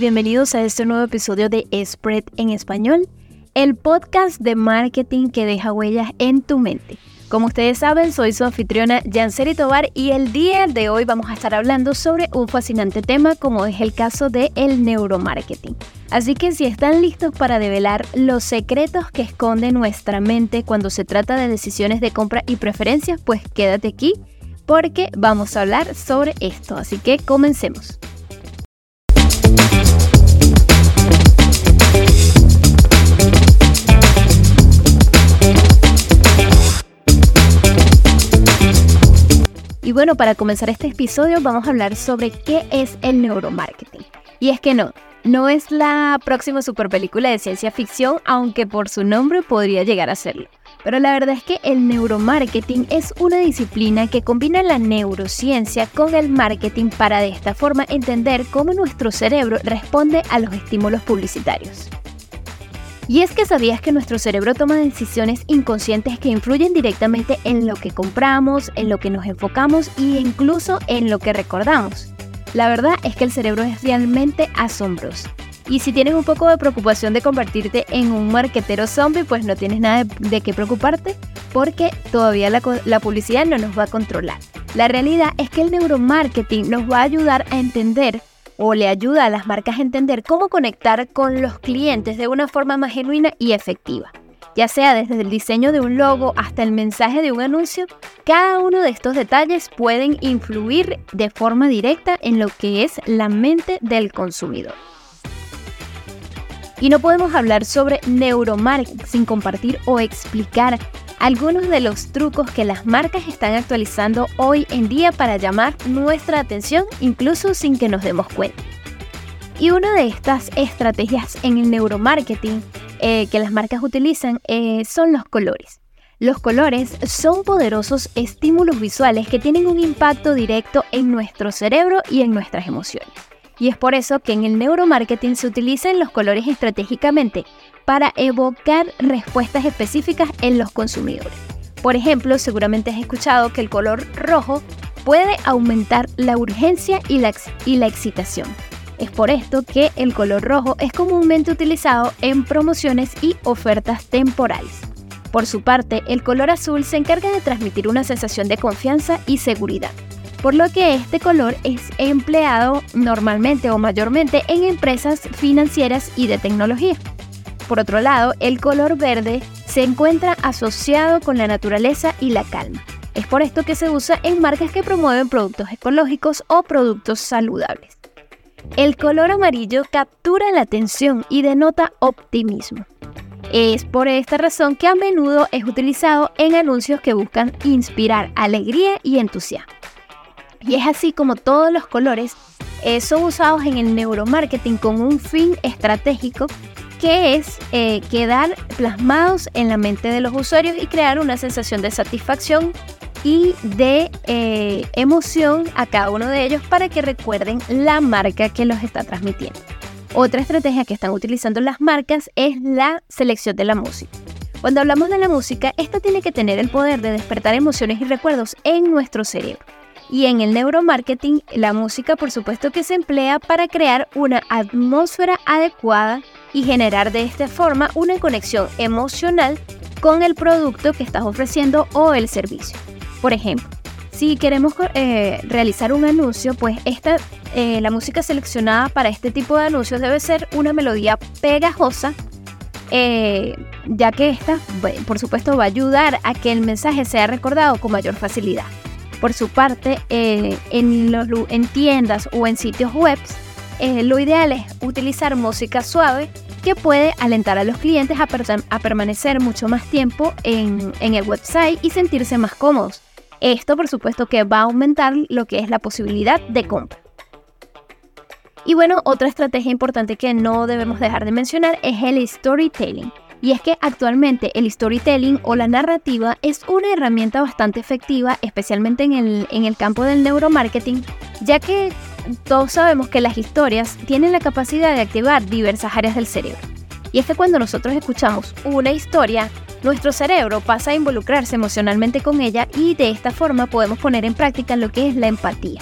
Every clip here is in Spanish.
bienvenidos a este nuevo episodio de Spread en Español, el podcast de marketing que deja huellas en tu mente. Como ustedes saben, soy su anfitriona Janseri Tobar y el día de hoy vamos a estar hablando sobre un fascinante tema como es el caso del el neuromarketing. Así que si están listos para develar los secretos que esconde nuestra mente cuando se trata de decisiones de compra y preferencias, pues quédate aquí porque vamos a hablar sobre esto. Así que comencemos. Bueno, para comenzar este episodio vamos a hablar sobre qué es el neuromarketing. Y es que no, no es la próxima super película de ciencia ficción, aunque por su nombre podría llegar a serlo. Pero la verdad es que el neuromarketing es una disciplina que combina la neurociencia con el marketing para de esta forma entender cómo nuestro cerebro responde a los estímulos publicitarios. Y es que sabías que nuestro cerebro toma decisiones inconscientes que influyen directamente en lo que compramos, en lo que nos enfocamos e incluso en lo que recordamos. La verdad es que el cerebro es realmente asombroso. Y si tienes un poco de preocupación de convertirte en un marquetero zombie, pues no tienes nada de, qué preocuparte porque todavía la, la publicidad no nos va a controlar. La realidad es que el neuromarketing nos va a ayudar a entender o le ayuda a las marcas a entender cómo conectar con los clientes de una forma más genuina y efectiva. Ya sea desde el diseño de un logo hasta el mensaje de un anuncio, cada uno de estos detalles pueden influir de forma directa en lo que es la mente del consumidor. Y no podemos hablar sobre neuromarketing sin compartir o explicar algunos de los trucos que las marcas están actualizando hoy en día para llamar nuestra atención incluso sin que nos demos cuenta. Y una de estas estrategias en el neuromarketing eh, que las marcas utilizan eh, son los colores. Los colores son poderosos estímulos visuales que tienen un impacto directo en nuestro cerebro y en nuestras emociones. Y es por eso que en el neuromarketing se utilizan los colores estratégicamente para evocar respuestas específicas en los consumidores. Por ejemplo, seguramente has escuchado que el color rojo puede aumentar la urgencia y la, y la excitación. Es por esto que el color rojo es comúnmente utilizado en promociones y ofertas temporales. Por su parte, el color azul se encarga de transmitir una sensación de confianza y seguridad, por lo que este color es empleado normalmente o mayormente en empresas financieras y de tecnología. Por otro lado, el color verde se encuentra asociado con la naturaleza y la calma. Es por esto que se usa en marcas que promueven productos ecológicos o productos saludables. El color amarillo captura la atención y denota optimismo. Es por esta razón que a menudo es utilizado en anuncios que buscan inspirar alegría y entusiasmo. Y es así como todos los colores eh, son usados en el neuromarketing con un fin estratégico que es eh, quedar plasmados en la mente de los usuarios y crear una sensación de satisfacción y de eh, emoción a cada uno de ellos para que recuerden la marca que los está transmitiendo. Otra estrategia que están utilizando las marcas es la selección de la música. Cuando hablamos de la música, esta tiene que tener el poder de despertar emociones y recuerdos en nuestro cerebro. Y en el neuromarketing, la música por supuesto que se emplea para crear una atmósfera adecuada y generar de esta forma una conexión emocional con el producto que estás ofreciendo o el servicio. Por ejemplo, si queremos eh, realizar un anuncio, pues esta, eh, la música seleccionada para este tipo de anuncios debe ser una melodía pegajosa, eh, ya que esta, por supuesto, va a ayudar a que el mensaje sea recordado con mayor facilidad. Por su parte, en, los, en tiendas o en sitios web, lo ideal es utilizar música suave que puede alentar a los clientes a, permanecer mucho más tiempo en, en el website y sentirse más cómodos. Esto por supuesto que va a aumentar lo que es la posibilidad de compra. Y bueno, otra estrategia importante que no debemos dejar de mencionar es el storytelling. Y es que actualmente el storytelling o la narrativa es una herramienta bastante efectiva, especialmente en el, en el campo del neuromarketing, ya que todos sabemos que las historias tienen la capacidad de activar diversas áreas del cerebro. Y es que cuando nosotros escuchamos una historia, nuestro cerebro pasa a involucrarse emocionalmente con ella y de esta forma podemos poner en práctica lo que es la empatía.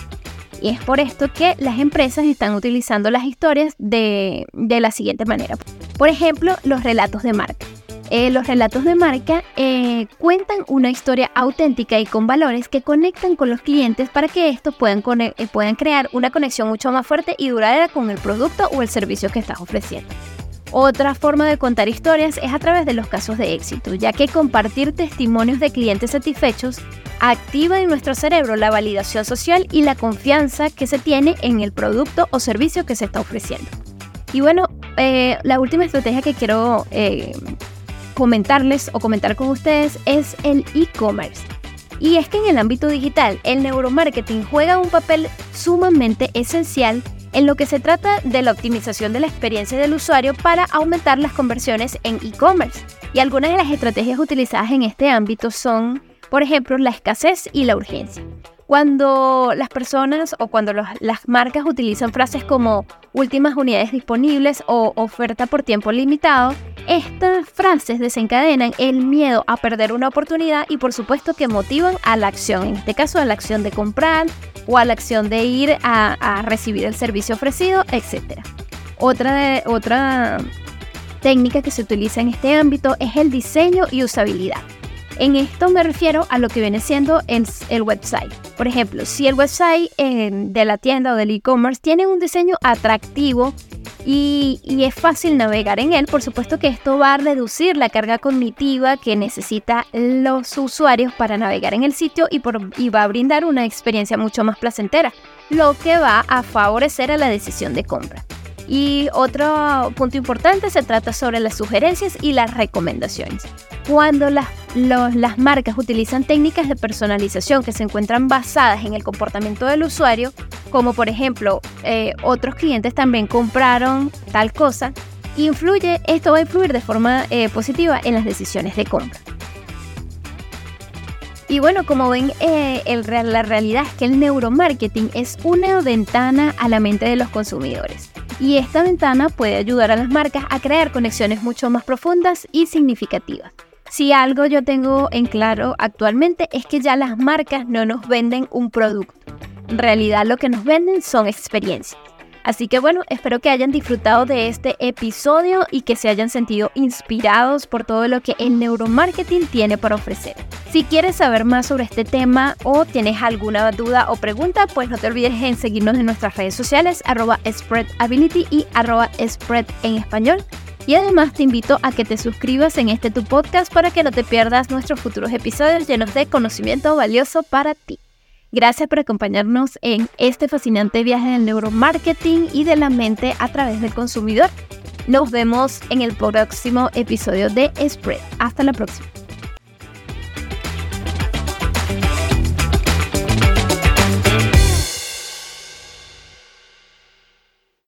Y es por esto que las empresas están utilizando las historias de, de la siguiente manera. Por ejemplo, los relatos de marca. Eh, los relatos de marca eh, cuentan una historia auténtica y con valores que conectan con los clientes para que estos eh, puedan crear una conexión mucho más fuerte y duradera con el producto o el servicio que estás ofreciendo. Otra forma de contar historias es a través de los casos de éxito, ya que compartir testimonios de clientes satisfechos activa en nuestro cerebro la validación social y la confianza que se tiene en el producto o servicio que se está ofreciendo. Y bueno, la última estrategia que quiero comentarles o comentar con ustedes es el e-commerce. Y es que en el ámbito digital, el neuromarketing juega un papel sumamente esencial en lo que se trata de la optimización de la experiencia del usuario para aumentar las conversiones en e-commerce. Y algunas de las estrategias utilizadas en este ámbito son, por ejemplo, la escasez y la urgencia. Cuando las personas o cuando las marcas utilizan frases como últimas unidades disponibles o oferta por tiempo limitado, estas frases desencadenan el miedo a perder una oportunidad y por supuesto que motivan a la acción, en este caso a la acción de comprar o a la acción de ir a, recibir el servicio ofrecido, etc. Otra, otra técnica que se utiliza en este ámbito es el diseño y usabilidad. En esto me refiero a lo que viene siendo el, website. Por ejemplo, si el website eh, de la tienda o del e-commerce tiene un diseño atractivo y, es fácil navegar en él, por supuesto que esto va a reducir la carga cognitiva que necesita los usuarios para navegar en el sitio y, y va a brindar una experiencia mucho más placentera, lo que va a favorecer a la decisión de compra. Y otro punto importante se trata sobre las sugerencias y las recomendaciones. Cuando las, las marcas utilizan técnicas de personalización que se encuentran basadas en el comportamiento del usuario, como por ejemplo eh, otros clientes también compraron tal cosa, influye, esto va a influir de forma eh, positiva en las decisiones de compra. Y bueno, como ven, eh, la realidad es que el neuromarketing es una ventana a la mente de los consumidores y esta ventana puede ayudar a las marcas a crear conexiones mucho más profundas y significativas. Si algo yo tengo en claro actualmente es que ya las marcas no nos venden un producto. En realidad lo que nos venden son experiencias. Así que bueno, espero que hayan disfrutado de este episodio y que se hayan sentido inspirados por todo lo que el neuromarketing tiene para ofrecer. Si quieres saber más sobre este tema o tienes alguna duda o pregunta, pues no te olvides en seguirnos en nuestras redes sociales, arroba spreadability y arroba spread en español. Y además te invito a que te suscribas en este tu podcast para que no te pierdas nuestros futuros episodios llenos de conocimiento valioso para ti. Gracias por acompañarnos en este fascinante viaje del neuromarketing y de la mente a través del consumidor. Nos vemos en el próximo episodio de Spread. Hasta la próxima.